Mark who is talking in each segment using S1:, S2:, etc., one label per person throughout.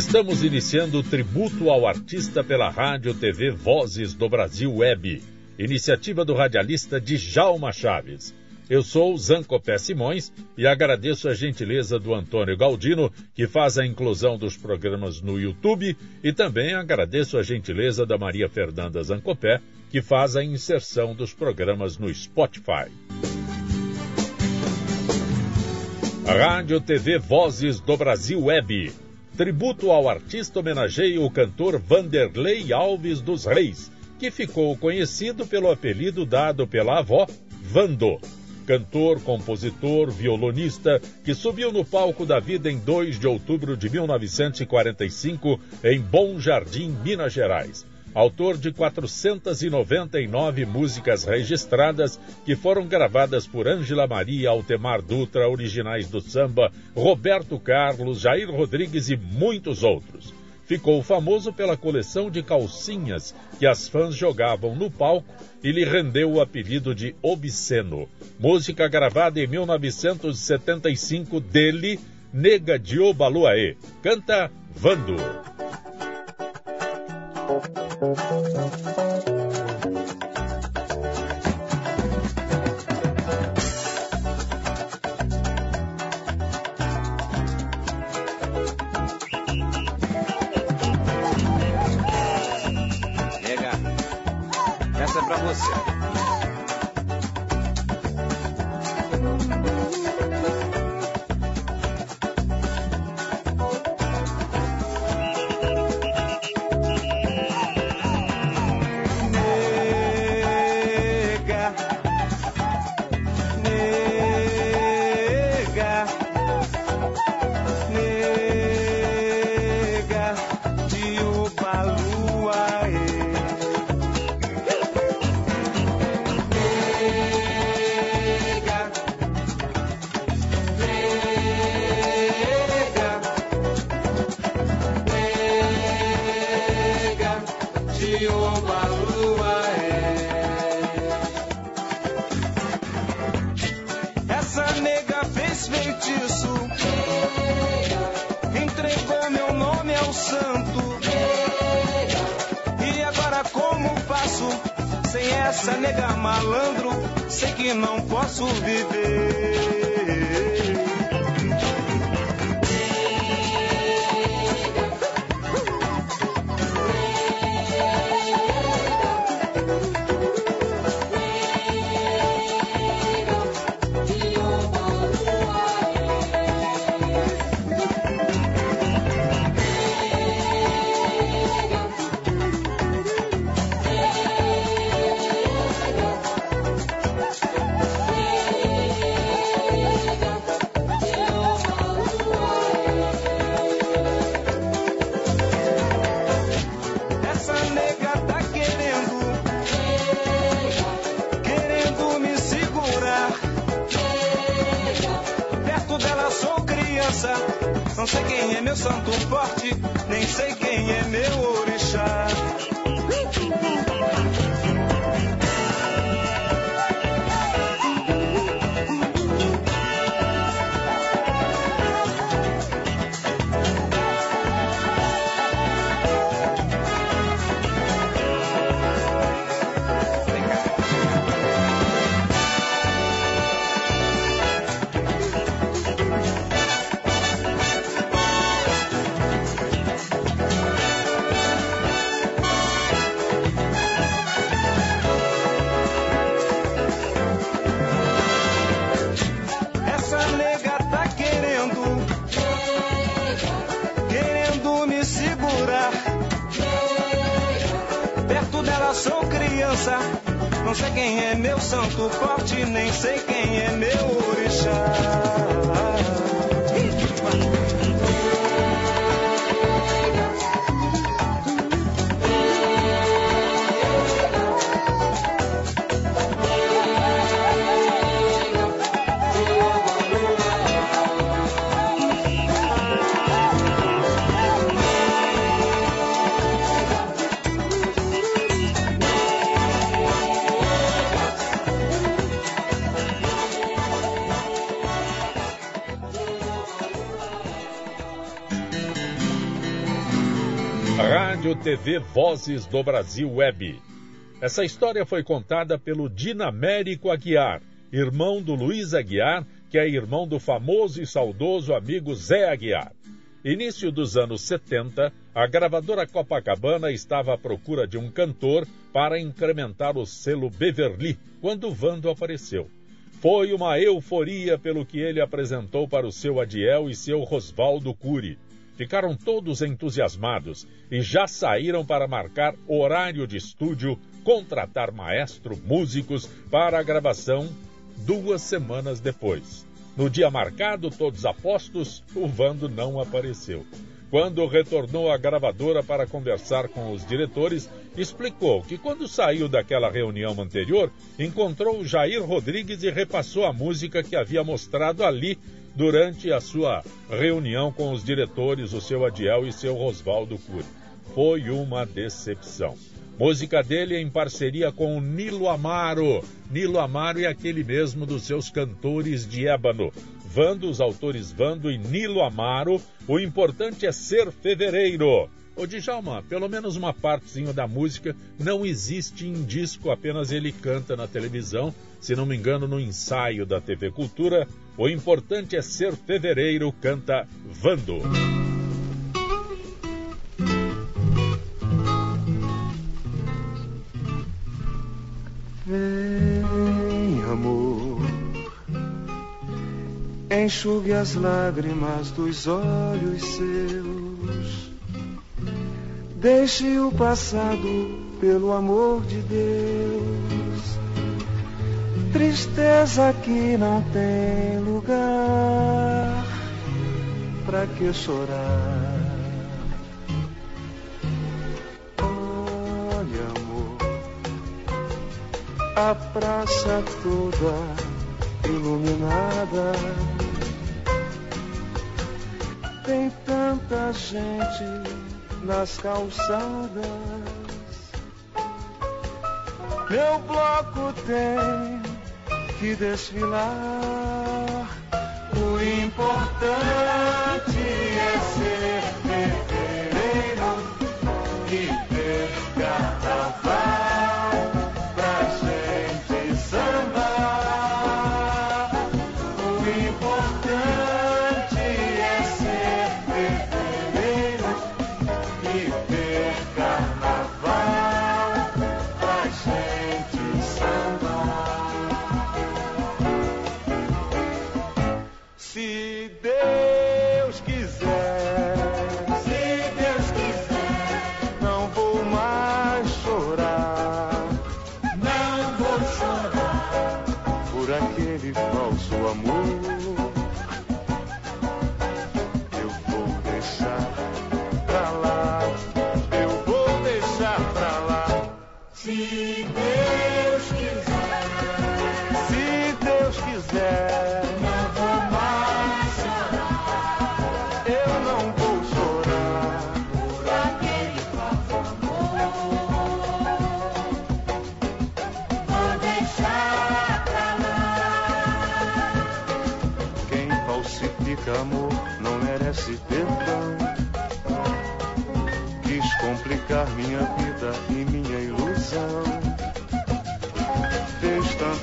S1: Estamos iniciando o tributo ao artista pela Rádio TV Vozes do Brasil Web, iniciativa do radialista Djalma Chaves. Eu sou Zancopé Simões e agradeço a gentileza do Antônio Galdino, que faz a inclusão dos programas no YouTube, e também agradeço a gentileza da Maria Fernanda Zancopé, que faz a inserção dos programas no Spotify. Rádio TV Vozes do Brasil Web. Tributo ao artista homenageia o cantor Vanderlei Alves dos Reis, que ficou conhecido pelo apelido dado pela avó, Vando cantor, compositor, violonista, que subiu no palco da vida em 2 de outubro de 1945 em Bom Jardim, Minas Gerais. Autor de 499 músicas registradas que foram gravadas por Ângela Maria, Altemar Dutra, originais do samba, Roberto Carlos, Jair Rodrigues e muitos outros ficou famoso pela coleção de calcinhas que as fãs jogavam no palco e lhe rendeu o apelido de Obsceno. Música gravada em 1975 dele, Nega de Obaluaê. Canta Vando. Nega, essa é pra você. TV Vozes do Brasil Web. Essa história foi contada pelo Dinamérico Aguiar, irmão do Luiz Aguiar, que é irmão do famoso e saudoso amigo Zé Aguiar. Início dos anos 70, a gravadora Copacabana estava à procura de um cantor para incrementar o selo Beverly quando Vando apareceu. Foi uma euforia pelo que ele apresentou para o seu Adiel e seu Rosvaldo Cury. Ficaram todos entusiasmados e já saíram para marcar horário de estúdio, contratar maestro, músicos para a gravação duas semanas depois. No dia marcado, todos apostos, o Vando não apareceu. Quando retornou à gravadora para conversar com os diretores, explicou que quando saiu daquela reunião anterior, encontrou Jair Rodrigues e repassou a música que havia mostrado ali durante a sua reunião com os diretores, o seu Adiel e seu Rosvaldo Cury. Foi uma decepção. Música dele em parceria com o Nilo Amaro. Nilo Amaro é aquele mesmo dos seus cantores de ébano. Vando, os autores Vando e Nilo Amaro, o importante é ser fevereiro. Ô Djalma, pelo menos uma partezinha da música não existe em disco, apenas ele canta na televisão, se não me engano, no ensaio da TV Cultura. O importante é ser fevereiro, canta Vando.
S2: Vem, amor, enxugue as lágrimas dos olhos seus. Deixe o passado pelo amor de Deus. Tristeza que não tem lugar, pra que chorar? a praça toda iluminada. Tem tanta gente nas calçadas. Meu bloco tem que desfilar. O importante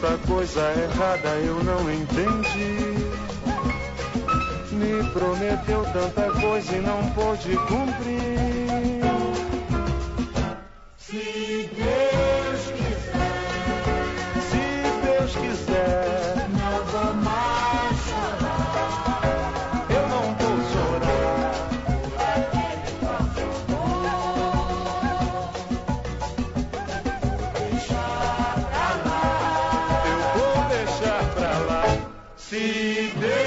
S2: tanta coisa errada, eu não entendi. Me prometeu tanta coisa e não pôde cumprir. Se Deus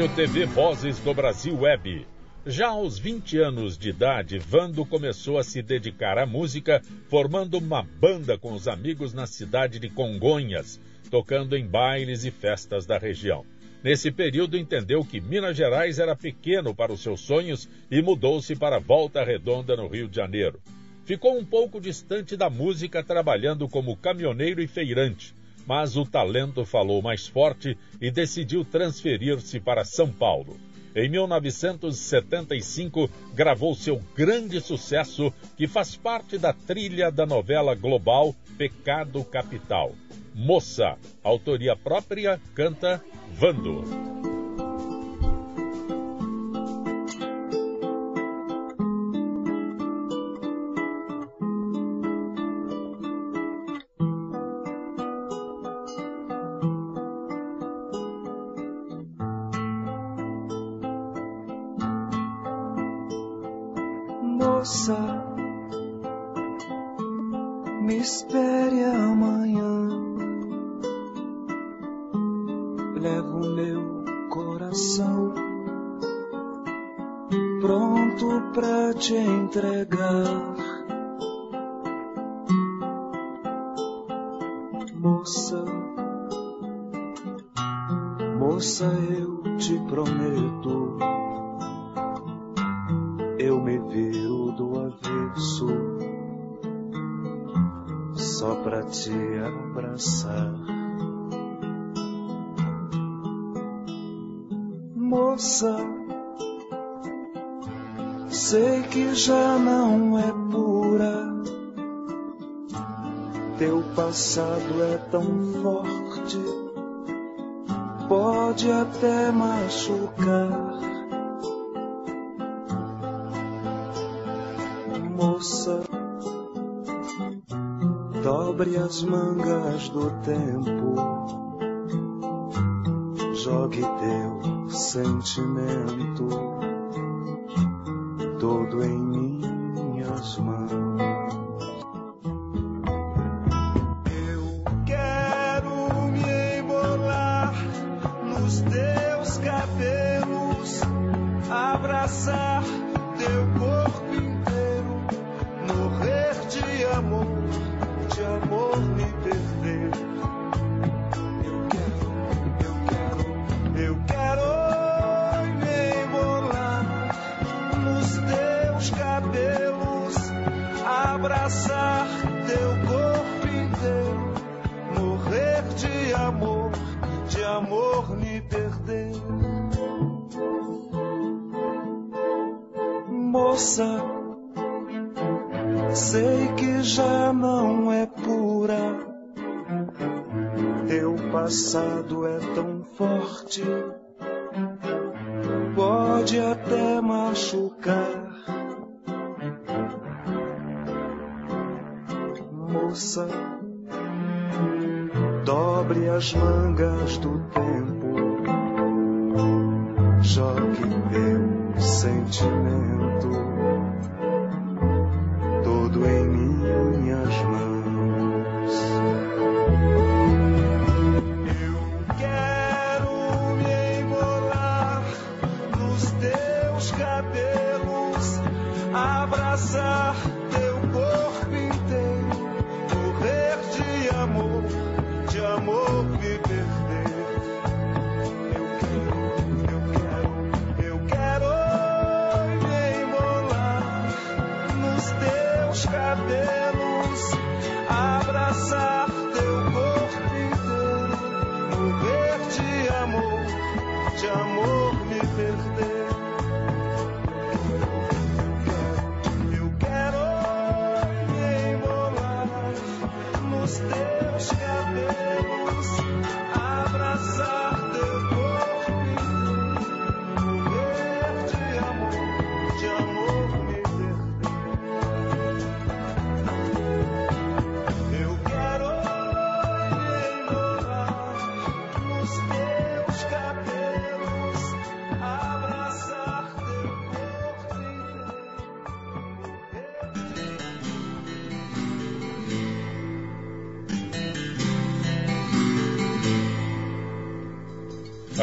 S1: Rádio TV Vozes do Brasil Web. Já aos 20 anos de idade, Vando começou a se dedicar à música, formando uma banda com os amigos na cidade de Congonhas, tocando em bailes e festas da região. Nesse período, entendeu que Minas Gerais era pequeno para os seus sonhos e mudou-se para Volta Redonda, no Rio de Janeiro. Ficou um pouco distante da música, trabalhando como caminhoneiro e feirante, mas o talento falou mais forte e decidiu transferir-se para São Paulo. Em 1975, gravou seu grande sucesso, que faz parte da trilha da novela global Pecado Capital. Moça, autoria própria, canta Vando.
S2: Moça, me espere amanhã. Levo meu coração pronto pra te entregar. Passado é tão forte, pode até machucar. Moça, dobre as mangas do tempo, jogue teu sentimento amor me perder. Moça, sei que já não é pura. Teu passado é tão forte, pode até machucar. Moça, as mangas do tempo, jogue teu sentimento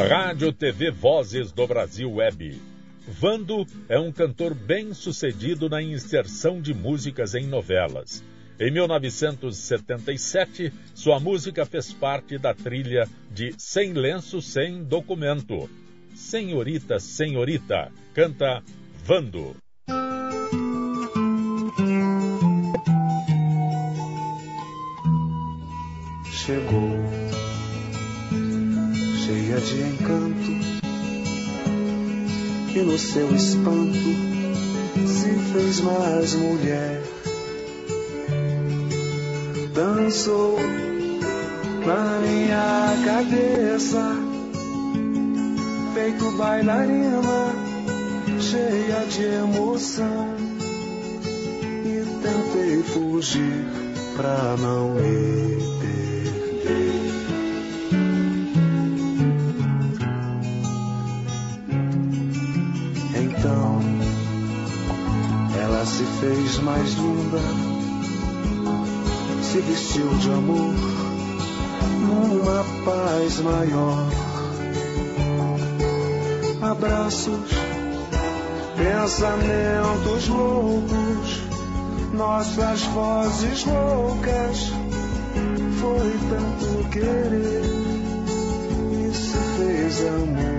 S1: Rádio TV Vozes do Brasil Web. Vando é um cantor bem sucedido na inserção de músicas em novelas. Em 1977, sua música fez parte da trilha de Sem Lenço, Sem Documento. Senhorita, Senhorita, canta Vando.
S2: Chegou de encanto, e no seu espanto se fez mais mulher. Dançou na minha cabeça, feito bailarina, cheia de emoção, e tentei fugir pra não me fez mais linda, se vestiu de amor numa paz maior. Abraços, pensamentos loucos, nossas vozes loucas. Foi tanto querer e se fez amor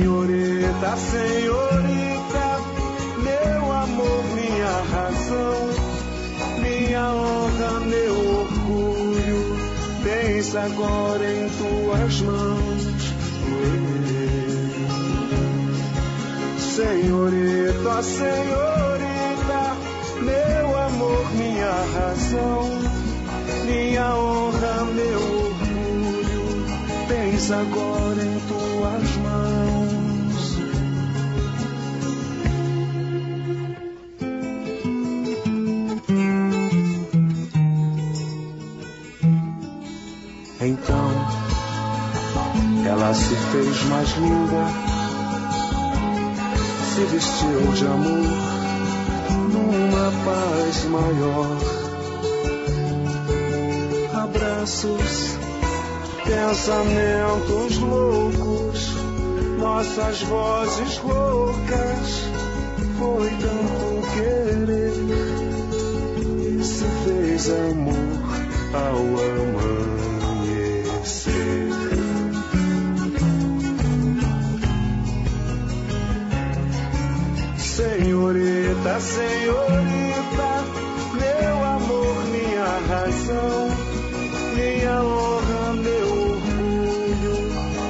S2: Senhorita, senhorita, meu amor, minha razão, minha honra, meu orgulho, pensa agora em tuas mãos. Senhorita, senhorita, meu amor, minha razão, minha honra, meu orgulho, pensa agora em tuas fez mais linda, se vestiu de amor numa paz maior. Abraços, pensamentos loucos, nossas vozes loucas. Foi tanto querer e se fez amor ao amar. Senhorita, meu amor, minha razão, minha honra, meu orgulho,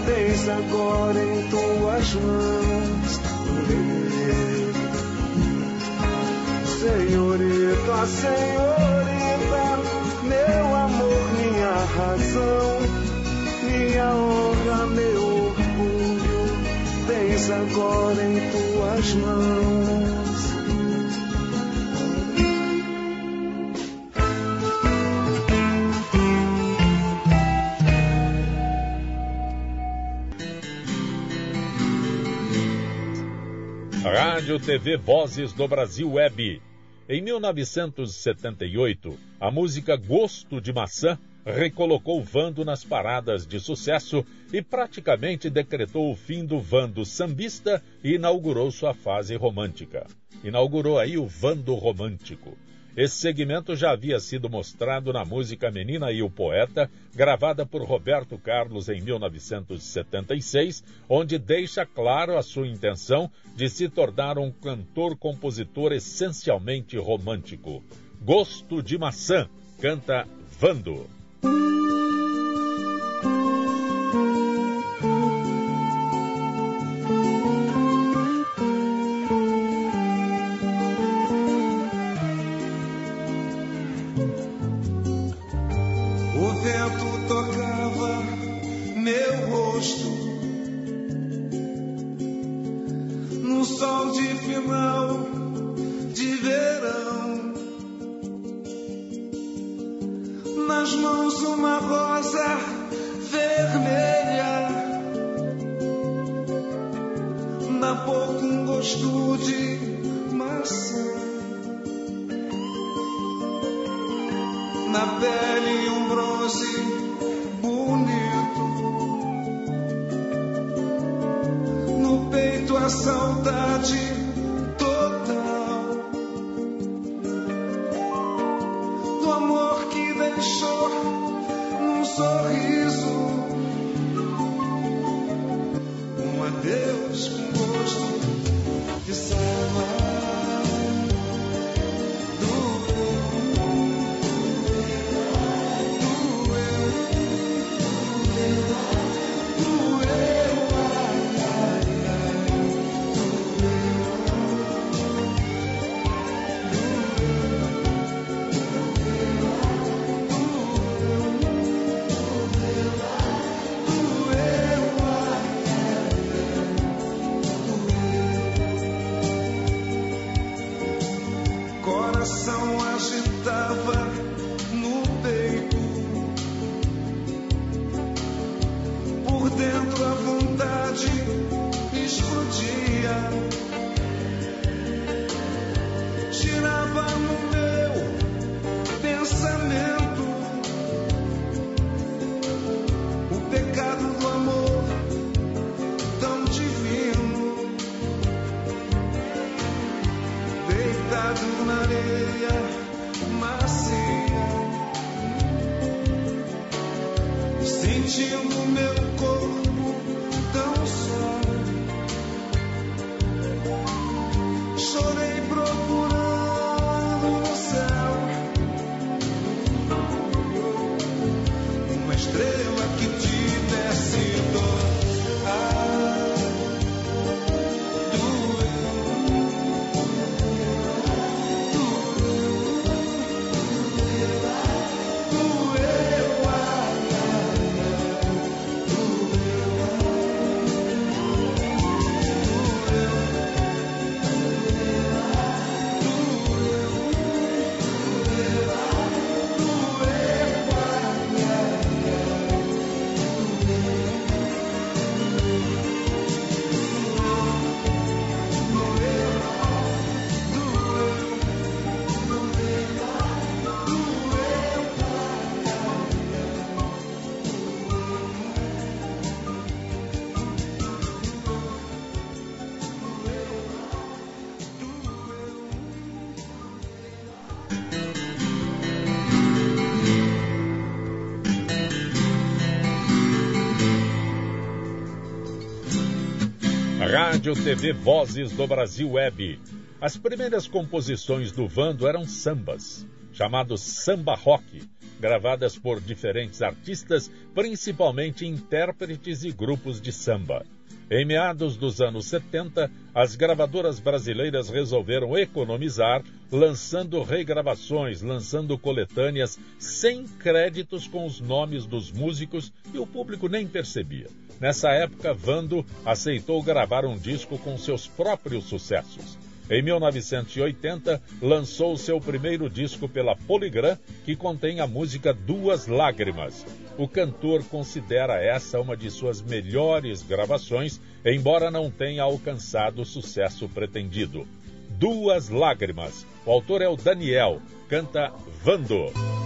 S2: pensa agora em tuas mãos. Senhorita, senhorita, meu amor, minha razão, minha honra, meu orgulho, pensa agora em tuas mãos.
S1: Rádio TV Vozes do Brasil Web. Em 1978, a música Gosto de Maçã recolocou Vando nas paradas de sucesso e praticamente decretou o fim do Vando sambista e inaugurou sua fase romântica. Inaugurou aí o Vando romântico. Esse segmento já havia sido mostrado na música Menina e o Poeta, gravada por Roberto Carlos em 1976, onde deixa claro a sua intenção de se tornar um cantor-compositor essencialmente romântico. Gosto de Maçã, canta Vando. Rádio TV Vozes do Brasil Web. As primeiras composições do Vando eram sambas, chamados samba rock, gravadas por diferentes artistas, principalmente intérpretes e grupos de samba. Em meados dos anos 70, as gravadoras brasileiras resolveram economizar, lançando regravações, lançando coletâneas sem créditos com os nomes dos músicos e o público nem percebia. Nessa época, Vando aceitou gravar um disco com seus próprios sucessos. Em 1980, lançou seu primeiro disco pela Polygram, que contém a música Duas Lágrimas. O cantor considera essa uma de suas melhores gravações, embora não tenha alcançado o sucesso pretendido. Duas Lágrimas. O autor é o Daniel, canta Vando.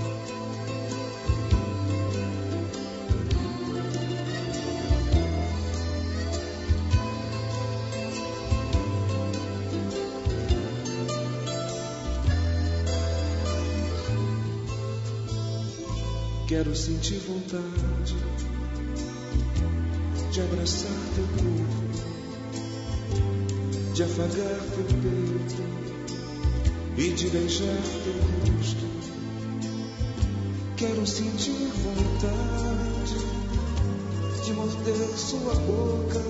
S2: Quero sentir vontade de abraçar teu corpo, de afagar teu peito e de beijar teu rosto. Quero sentir vontade de morder sua boca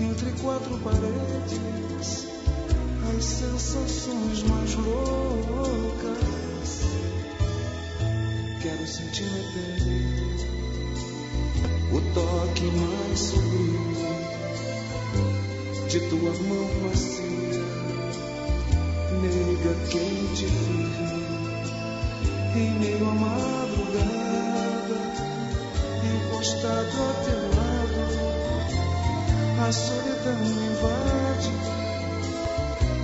S2: entre quatro paredes, as sensações mais loucas. Quero sentir pele o toque mais sublime de tua mão macia, nega quente e firme, em meio à madrugada, encostado a teu lado, a solidão me invade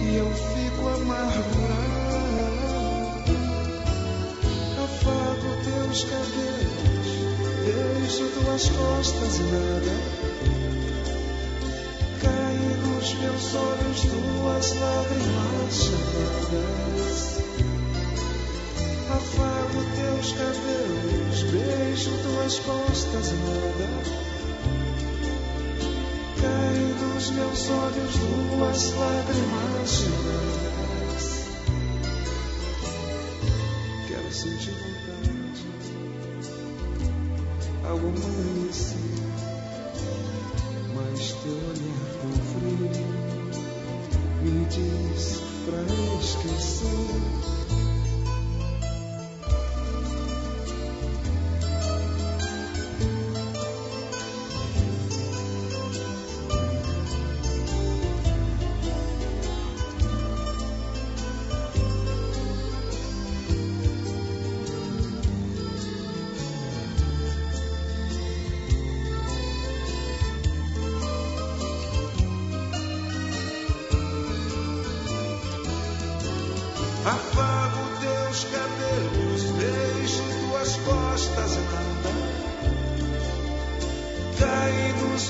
S2: e eu fico amargurado. Costas nada. Caem nos meus olhos tuas lágrimas chamadas. Afago teus cabelos, beijo tuas costas nada. Caem nos meus olhos tuas lágrimas chamadas. Quero sentir vontade ao amanhecer,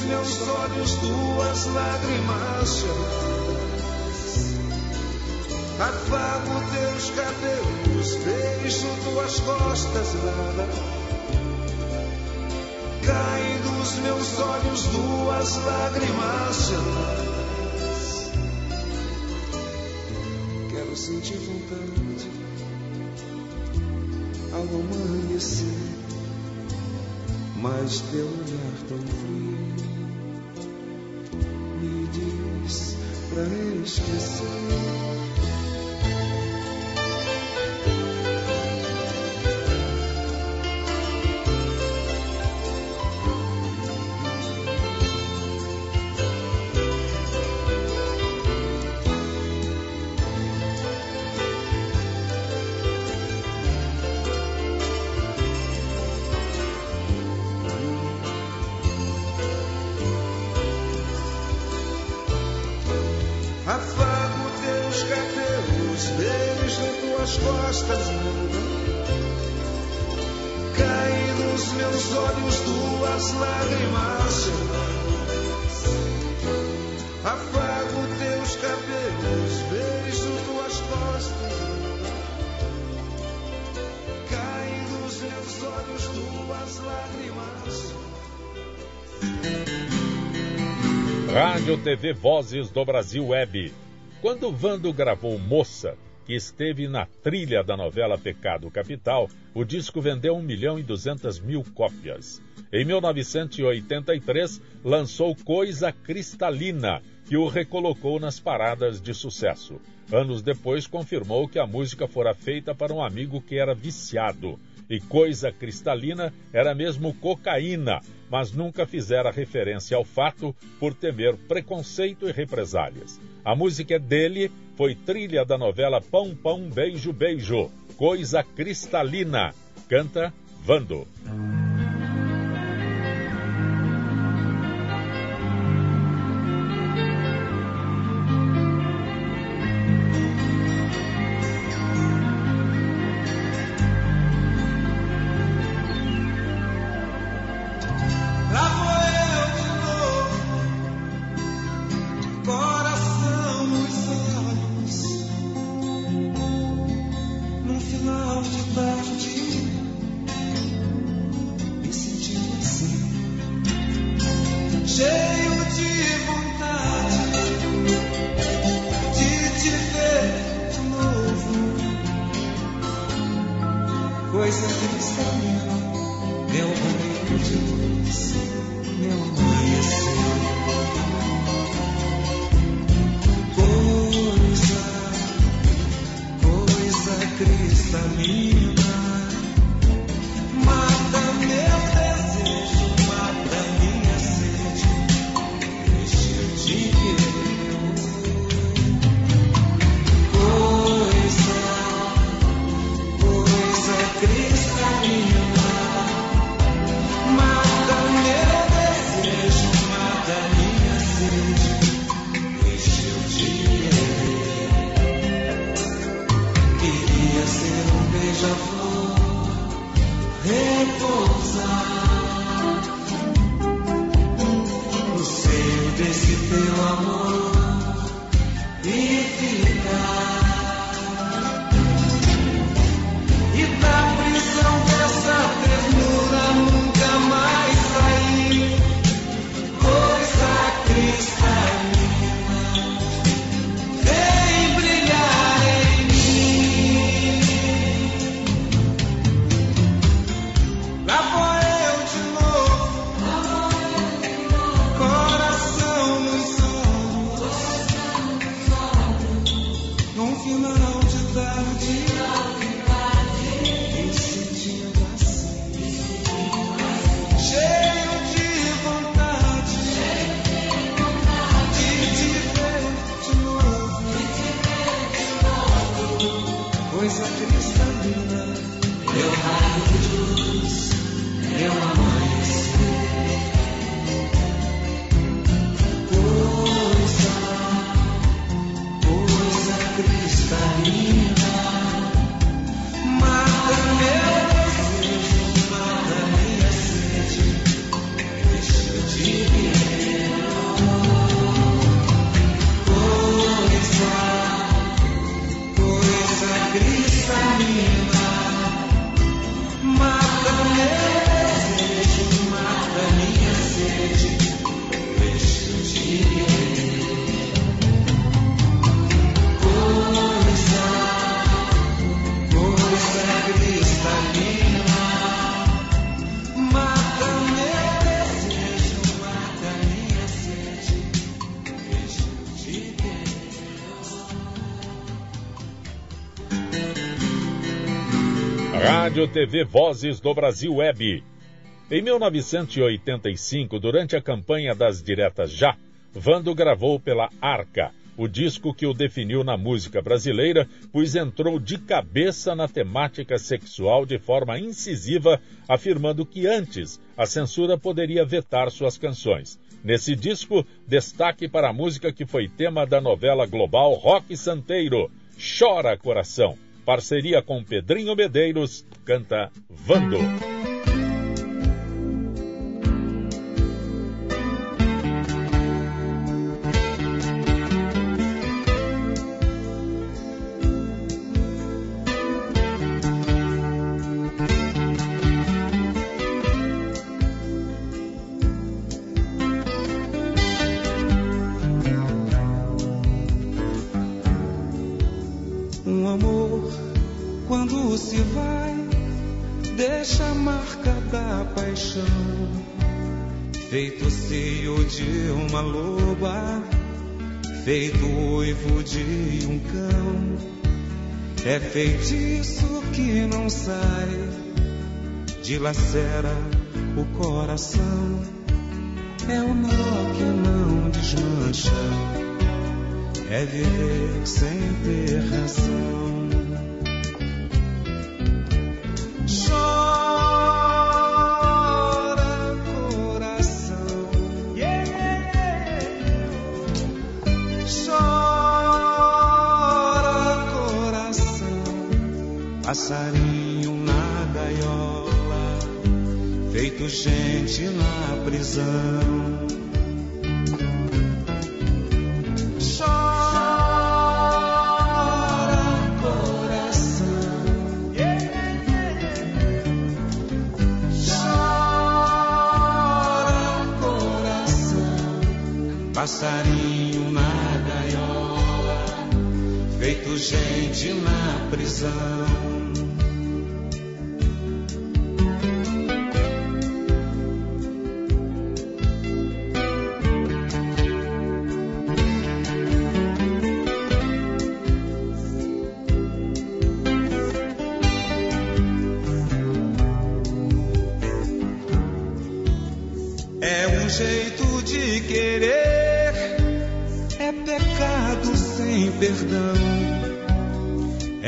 S2: meus olhos tuas lágrimas. Afago teus cabelos, beijo tuas costas nada. Caem nos meus olhos tuas lágrimas. Quero sentir vontade ao amanhecer, mas teu olhar tão frio diz pra meus olhos tuas lágrimas. Afago teus cabelos, beijo tuas costas. Caem nos meus olhos tuas lágrimas
S1: Rádio TV Vozes do Brasil Web. Quando Vando gravou Moça, que esteve na trilha da novela Pecado Capital, o disco vendeu 1 milhão e 200 mil cópias. Em 1983, lançou Coisa Cristalina, que o recolocou nas paradas de sucesso. Anos depois, confirmou que a música fora feita para um amigo que era viciado. E Coisa Cristalina era mesmo cocaína, mas nunca fizera referência ao fato por temer preconceito e represálias. A música é dele, foi trilha da novela Pão Pão Beijo Beijo, Coisa Cristalina. Canta Vando. Rádio TV Vozes do Brasil Web. Em 1985, durante a campanha das Diretas Já, Vando gravou pela Arca, o disco que o definiu na música brasileira, pois entrou de cabeça na temática sexual de forma incisiva, afirmando que antes a censura poderia vetar suas canções. Nesse disco, destaque para a música que foi tema da novela global Rock Santeiro, Chora Coração Parceria com Pedrinho Medeiros, canta Vando.
S2: É feitiço que não sai, dilacera o coração. É o nó que não desmancha, é viver sem ter razão. Passarinho na gaiola, feito gente na prisão. Passarinho na gaiola, feito gente na prisão.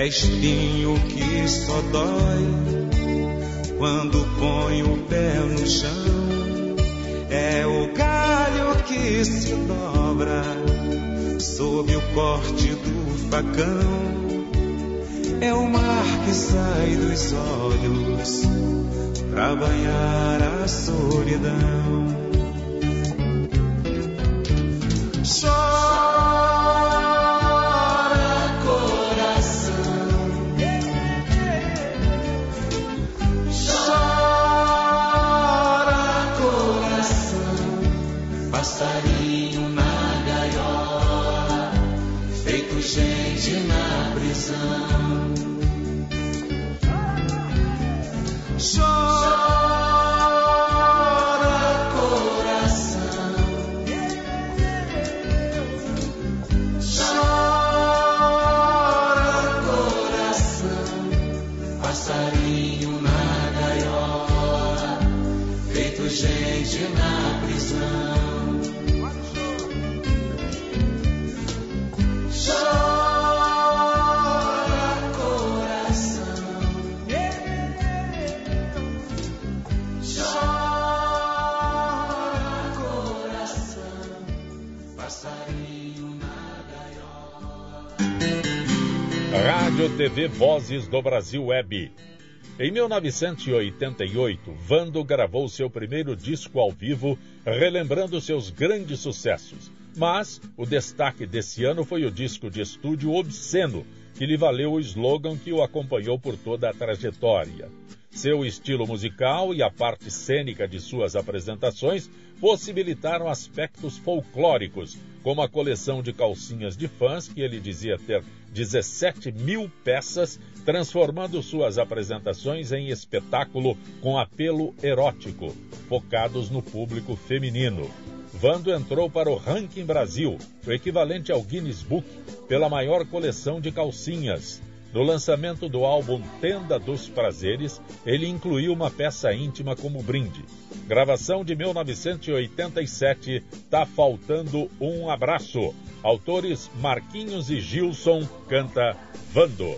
S2: É espinho que só dói quando põe o pé no chão. É o galho que se dobra sob o corte do facão. É o mar que sai dos olhos pra banhar a solidão.
S1: Vozes do Brasil Web. Em 1988, Vando gravou seu primeiro disco ao vivo, relembrando seus grandes sucessos. Mas o destaque desse ano foi o disco de estúdio Obsceno, que lhe valeu o slogan que o acompanhou por toda a trajetória. Seu estilo musical e a parte cênica de suas apresentações possibilitaram aspectos folclóricos, como a coleção de calcinhas de fãs, que ele dizia ter 17 mil peças, transformando suas apresentações em espetáculo com apelo erótico, focados no público feminino. Vando entrou para o Ranking Brasil, o equivalente ao Guinness Book, pela maior coleção de calcinhas, no lançamento do álbum Tenda dos Prazeres, ele incluiu uma peça íntima como brinde. Gravação de 1987, Tá Faltando um Abraço. Autores Marquinhos e Gilson, canta Vando.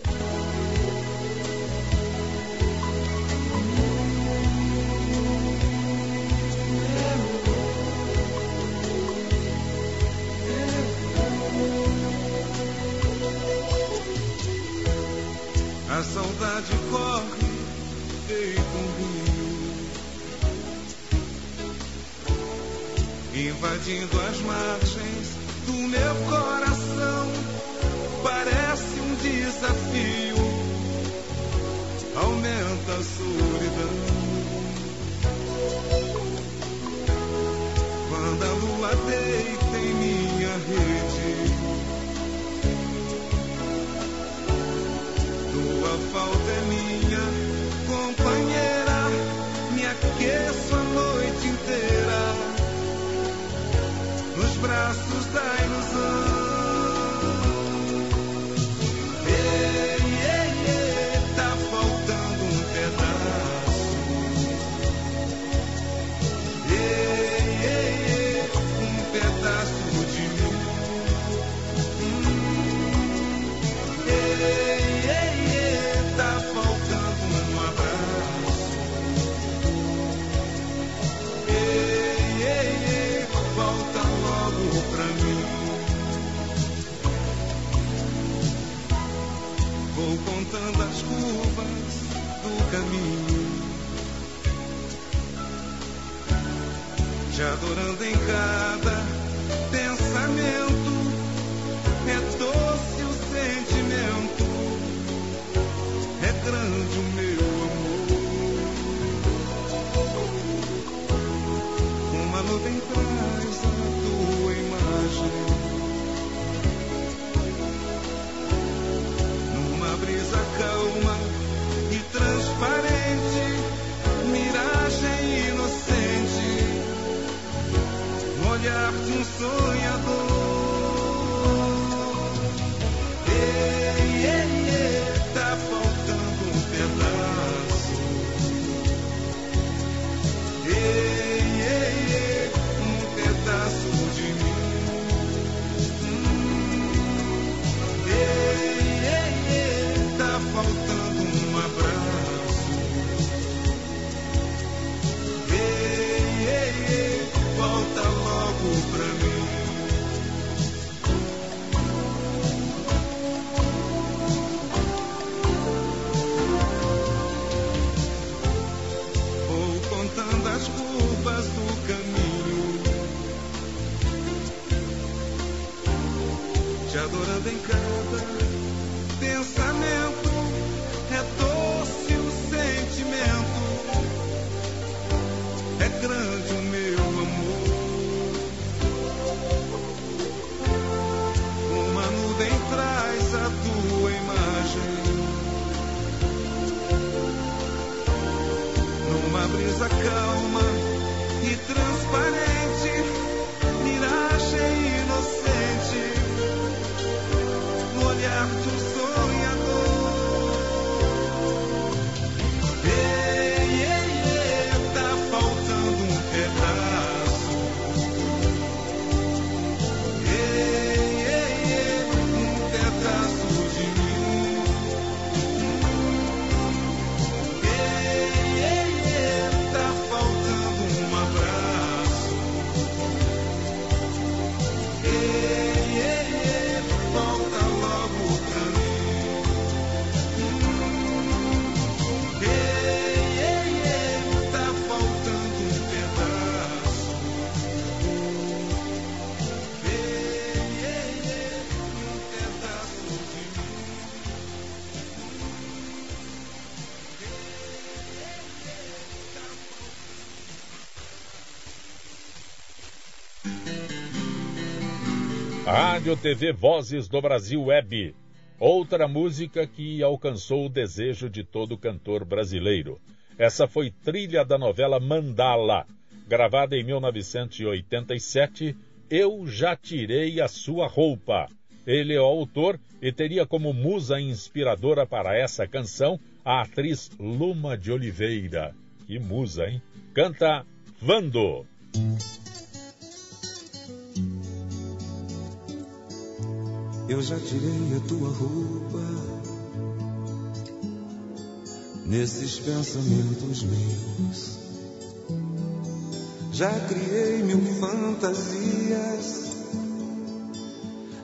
S2: Invadindo as margens do meu coração. Parece um desafio, aumenta a solidão. Quando a lua deita em minha rede, falta é minha. Companheira, me aqueço a noite inteira. Braços da adorando em cada olhar
S1: Rádio TV Vozes do Brasil Web. Outra música que alcançou o desejo de todo cantor brasileiro. Essa foi trilha da novela Mandala, gravada em 1987. Eu já tirei a sua roupa. Ele é o autor e teria como musa inspiradora para essa canção a atriz Luma de Oliveira. Que musa, hein? Canta Vando.
S2: Eu já tirei a tua roupa nesses pensamentos meus. Já criei mil fantasias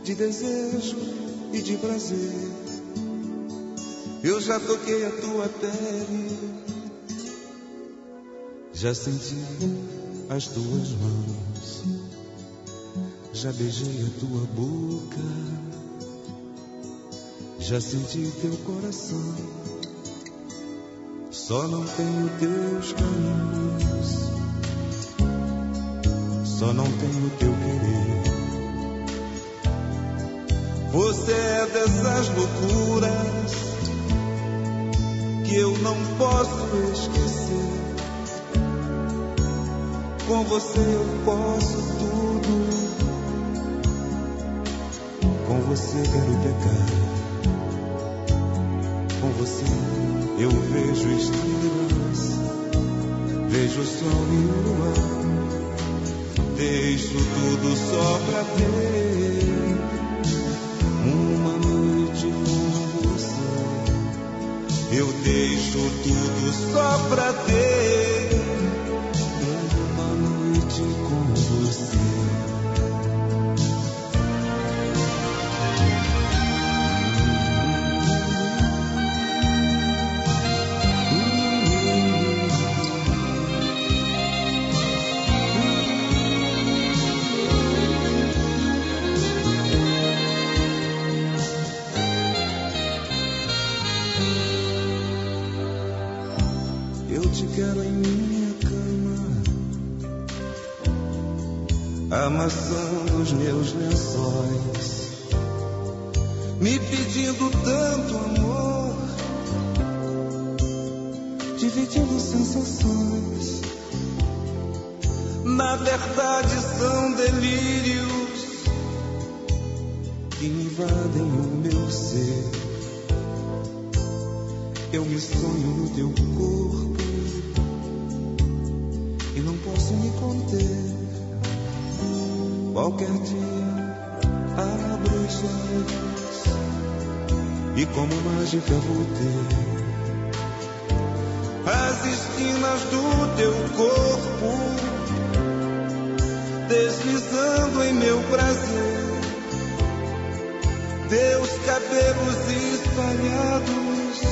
S2: de desejo e de prazer. Eu já toquei a tua pele, já senti as tuas mãos, já beijei a tua boca, já senti teu coração. Só não tenho teus caminhos, só não tenho teu querer. Você é dessas loucuras que eu não posso esquecer. Com você eu posso tudo. Com você quero pecar. Você eu vejo estrelas, vejo o sol e o luar. Deixo tudo só pra ter uma noite com você. Eu deixo tudo só pra ter Qualquer dia abro os olhos e como mágica vou ter as esquinas do teu corpo deslizando em meu prazer. Teus cabelos espalhados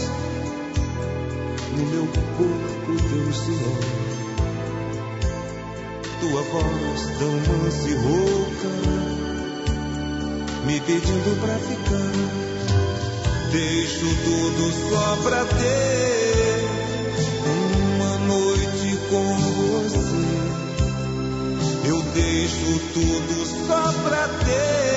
S2: no meu corpo teu suor, tua voz tão mansa e rouca, me pedindo pra ficar. Deixo tudo só pra ter uma noite com você. Eu deixo tudo só pra ter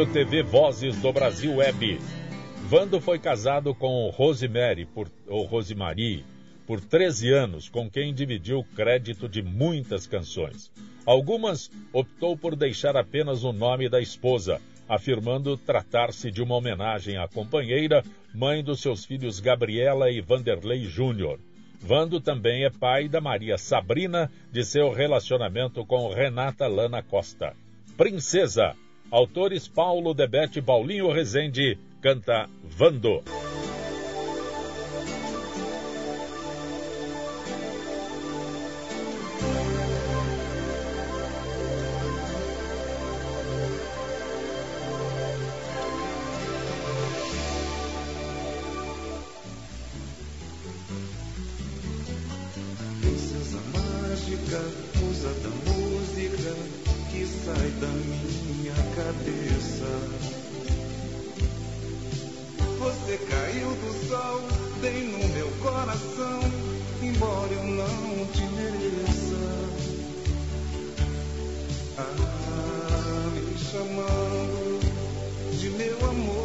S1: Rádio TV Vozes do Brasil Web. Vando foi casado com Rosemary, por, ou Rosemary, por 13 anos, com quem dividiu o crédito de muitas canções. Algumas optou por deixar apenas o nome da esposa, afirmando tratar-se de uma homenagem à companheira, mãe dos seus filhos Gabriela e Vanderlei Júnior. Vando também é pai da Maria Sabrina, de seu relacionamento com Renata Lana Costa. Princesa, Autores Paulo Debete Paulinho Rezende canta Vando.
S2: Mágica, musa da música que sai da minha cabeça. Você caiu do sol, bem no meu coração, embora eu não te mereça. Ah, me chamando de meu amor.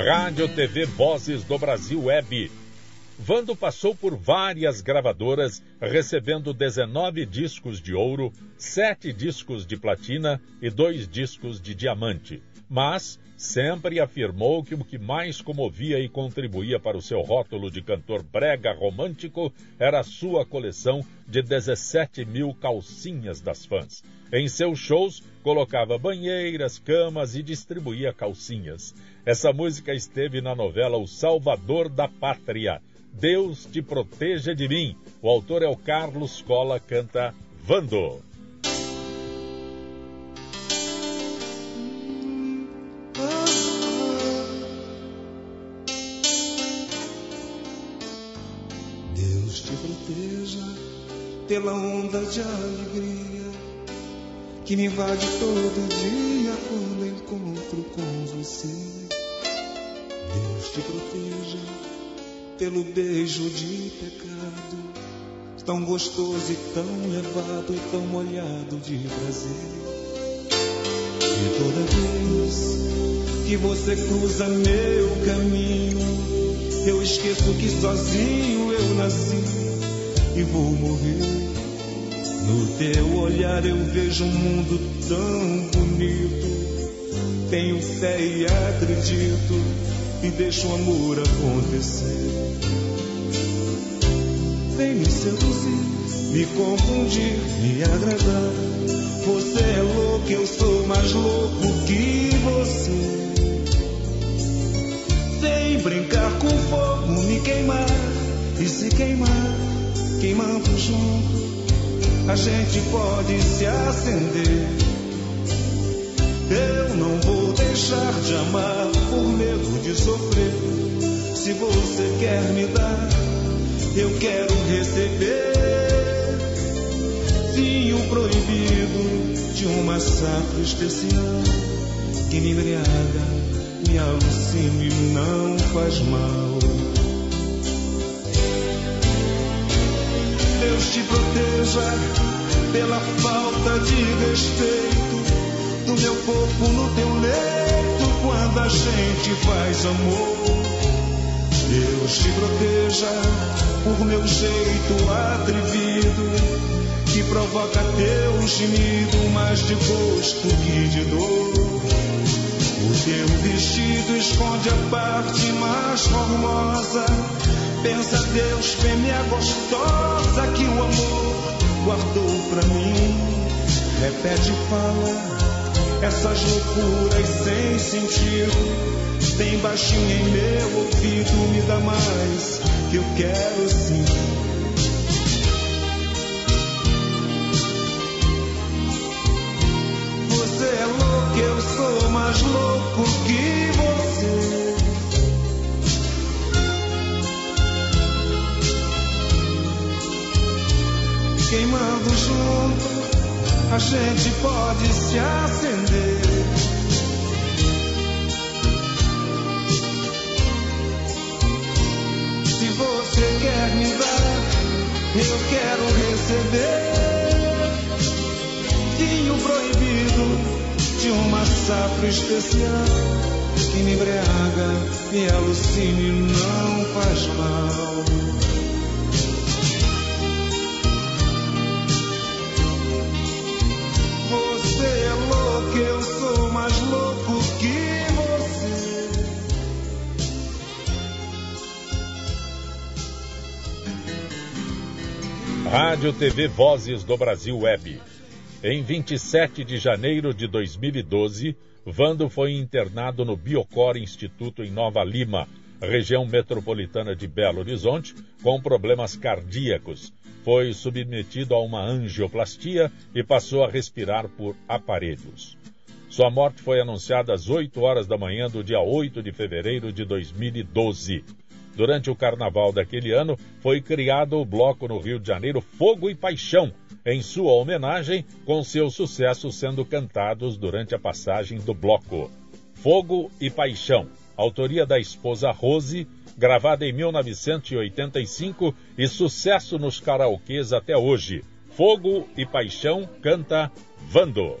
S1: Rádio TV Vozes do Brasil Web. Vando passou por várias gravadoras, recebendo 19 discos de ouro, 7 discos de platina e 2 discos de diamante. Mas sempre afirmou que o que mais comovia e contribuía para o seu rótulo de cantor brega romântico era a sua coleção de 17 mil calcinhas das fãs. Em seus shows, colocava banheiras, camas e distribuía calcinhas. Essa música esteve na novela O Salvador da Pátria. Deus te proteja de mim. O autor é o Carlos Cola, canta Vando.
S2: Deus te proteja pela onda de alegria que me invade todo dia quando encontro com você. Deus te proteja pelo beijo de pecado, tão gostoso e tão levado e tão molhado de prazer. E toda vez que você cruza meu caminho, eu esqueço que sozinho eu nasci e vou morrer. No teu olhar eu vejo um mundo tão bonito. Tenho fé e acredito e deixo o amor acontecer. Vem me seduzir, me confundir, me agradar. Você é louco, eu sou mais louco que você. Vem brincar com fogo, me queimar e se queimar, queimando junto a gente pode se acender. Eu não vou deixar de amar por medo de sofrer. Se você quer me dar, eu quero receber. Vinho proibido de uma safra especial que me embriaga, me alucina e não faz mal. Deus te proteja pela falta de respeito do meu corpo no teu leito quando a gente faz amor. Deus te proteja por meu jeito atrevido que provoca teu gemido mais de gosto que de dor. O teu vestido esconde a parte mais formosa Pensa Deus, fêmea gostosa que o amor guardou pra mim. Repete fala essas loucuras sem sentido. Bem baixinho em meu ouvido, me dá mais que eu quero sim. Você é louco, eu sou mais louco que você. A gente pode se acender. Se você quer me dar, eu quero receber. Vinho proibido de uma safra especial que me embriaga, me alucine e não faz mal.
S1: Rádio TV Vozes do Brasil Web. Em 27 de janeiro de 2012, Vando foi internado no Biocor Instituto em Nova Lima, região metropolitana de Belo Horizonte, com problemas cardíacos. Foi submetido a uma angioplastia e passou a respirar por aparelhos. Sua morte foi anunciada às 8 horas da manhã do dia 8 de fevereiro de 2012. Durante o carnaval daquele ano, foi criado o bloco no Rio de Janeiro Fogo e Paixão, em sua homenagem, com seus sucessos sendo cantados durante a passagem do bloco. Fogo e Paixão, autoria da esposa Rose, gravada em 1985 e sucesso nos karaokês até hoje. Fogo e Paixão canta Vando.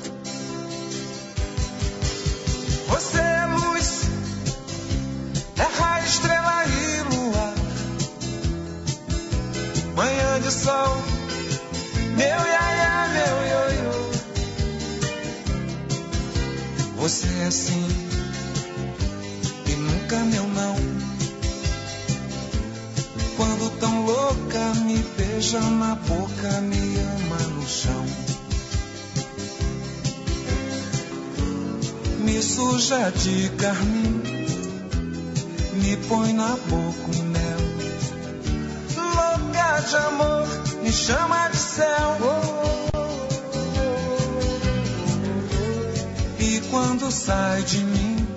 S2: Você assim e nunca meu não. Quando tão louca me beija na boca, me ama no chão. me suja de carmim, me põe na boca um mel. Louca de amor, me chama de sai de mim,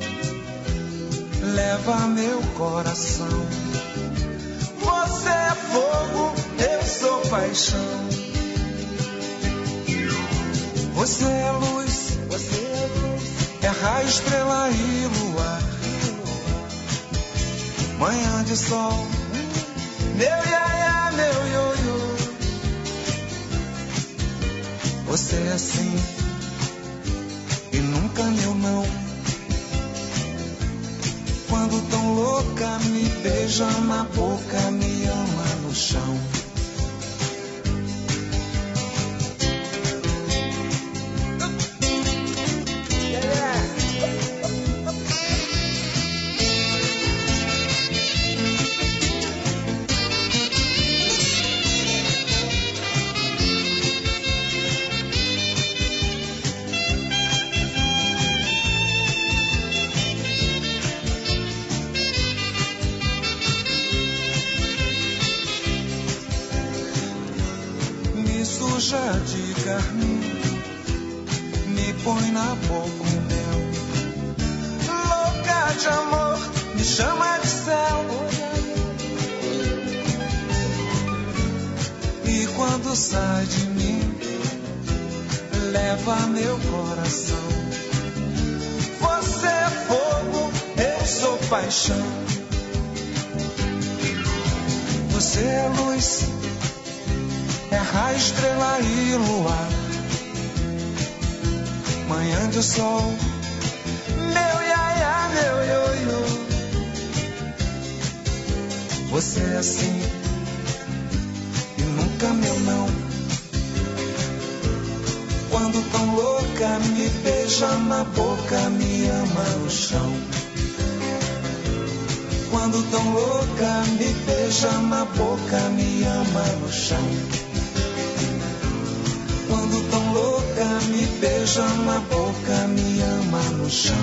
S2: leva meu coração. Você é fogo, eu sou paixão. Você é luz, você é luz é raio, estrela e luar. Manhã de sol, meu iaia, meu ioiô. Você é assim me beija na boca, me ama no chão. Me põe na boca um mel. Louca de amor, me chama de céu. E quando sai de mim, leva meu coração. Você é fogo, eu sou paixão. Você é luz raio, estrela e luar. Manhã de sol, meu iaia, meu ioiô. Você é assim e nunca meu não. Quando tão louca me beija na boca, me ama no chão. Quando tão louca me beija na boca, me ama no chão. Beija na boca, me ama no chão.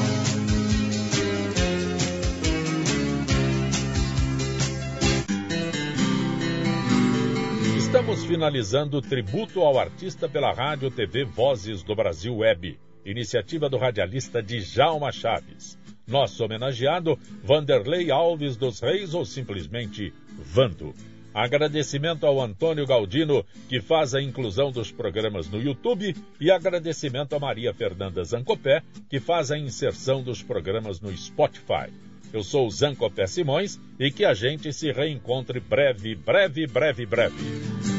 S1: Estamos finalizando o tributo ao artista pela Rádio TV Vozes do Brasil Web, iniciativa do radialista Djalma Chaves. Nosso homenageado, Vanderlei Alves dos Reis ou simplesmente Vando. Agradecimento ao Antônio Galdino, que faz a inclusão dos programas no YouTube, e agradecimento a Maria Fernanda Zancopé, que faz a inserção dos programas no Spotify. Eu sou Zancopé Simões e que a gente se reencontre breve, breve, breve, breve.